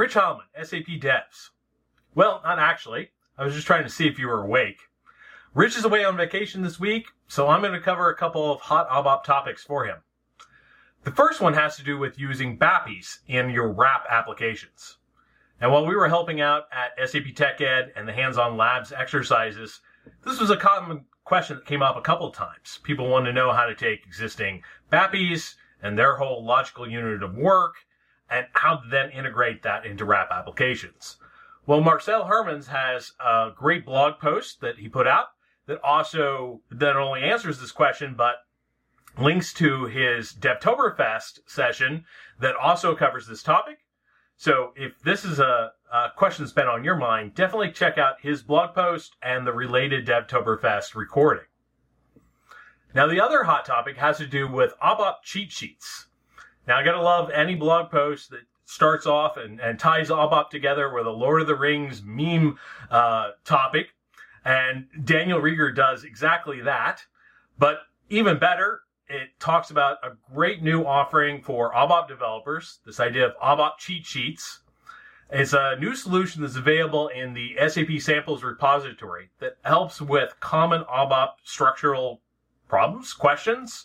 Rich Heilman, SAP Devs. Well, not actually. I was just trying to see if you were awake. Rich is away on vacation this week, so I'm going to cover a couple of hot ABAP topics for him. The first one has to do with using BAPIs in your RAP applications. And while we were helping out at SAP Tech Ed and the hands-on labs exercises, this was a common question that came up a couple of times. People wanted to know how to take existing BAPIs and their whole logical unit of work and how to then integrate that into RAP applications. Well, Marcel Hermanns has a great blog post that he put out that also not only answers this question, but links to his Devtoberfest session that also covers this topic. So if this is a, a question that's been on your mind, definitely check out his blog post and the related Devtoberfest recording. Now, the other hot topic has to do with ABAP cheat sheets. Now, I gotta love any blog post that starts off and, and ties ABAP together with a Lord of the Rings meme uh, topic. And Daniel Reger does exactly that. But even better, it talks about a great new offering for ABAP developers, this idea of ABAP cheat sheets. It's a new solution that's available in the SAP samples repository that helps with common ABAP structural problems, questions,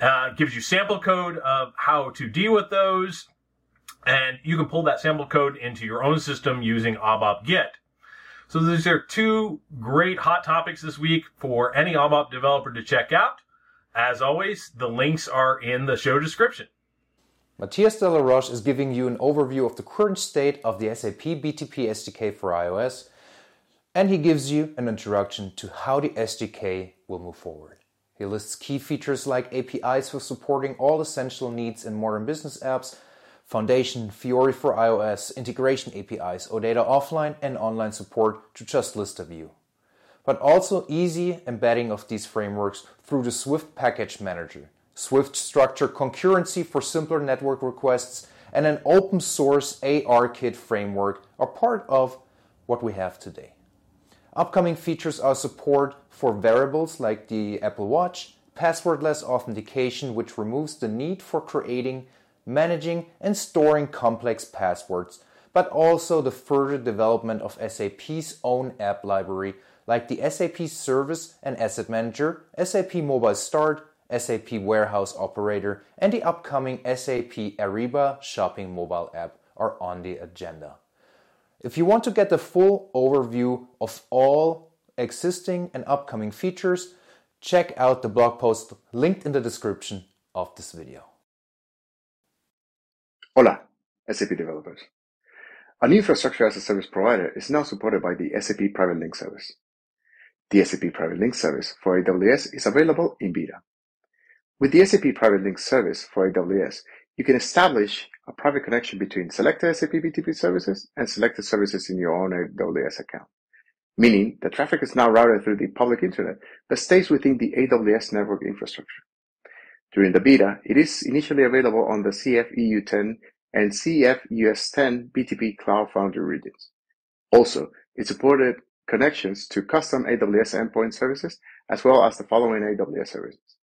uh, gives you sample code of how to deal with those, and you can pull that sample code into your own system using ABAP Git. So these are two great hot topics this week for any ABAP developer to check out. As always, the links are in the show description. Matthias Delaroche is giving you an overview of the current state of the SAP BTP SDK for iOS, and he gives you an introduction to how the SDK will move forward. He lists key features like APIs for supporting all essential needs in modern business apps, Foundation, Fiori for iOS, integration APIs, OData offline, and online support to just list a few but also easy embedding of these frameworks through the Swift Package Manager, Swift Structured Concurrency for simpler network requests, and an open source ARKit framework are part of what we have today. Upcoming features are support for wearables like the Apple Watch, passwordless authentication, which removes the need for creating, managing, and storing complex passwords, but also the further development of SAP's own app library like the SAP Service and Asset Manager, SAP Mobile Start, SAP Warehouse Operator, and the upcoming SAP Ariba Shopping mobile app are on the agenda. If you want to get the full overview of all existing and upcoming features, check out the blog post linked in the description of this video. Hola, SAP developers. A new infrastructure as a service provider is now supported by the SAP Private Link service. The SAP Private Link service for AWS is available in beta. With the SAP Private Link service for AWS, you can establish a private connection between selected SAP BTP services and selected services in your own AWS account, meaning the traffic is now routed through the public internet but stays within the AWS network infrastructure. During the beta, it is initially available on the CF EU10 and CF US 10 BTP Cloud Foundry regions. Also, it supported connections to custom AWS endpoint services, as well as the following AWS services.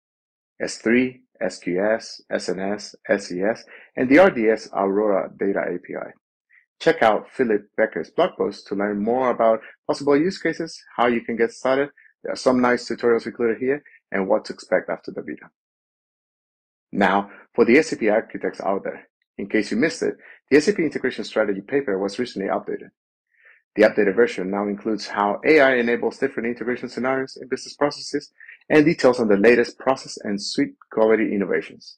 S3, SQS, SNS, SES, and the RDS Aurora Data API. Check out Philip Becker's blog post to learn more about possible use cases, how you can get started. There are some nice tutorials included here, and what to expect after the beta. Now, for the SAP architects out there, in case you missed it, the SAP integration strategy paper was recently updated. The updated version now includes how AI enables different integration scenarios in business processes and details on the latest process and suite quality innovations.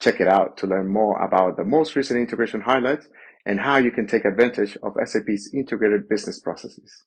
Check it out to learn more about the most recent integration highlights and how you can take advantage of SAP's integrated business processes.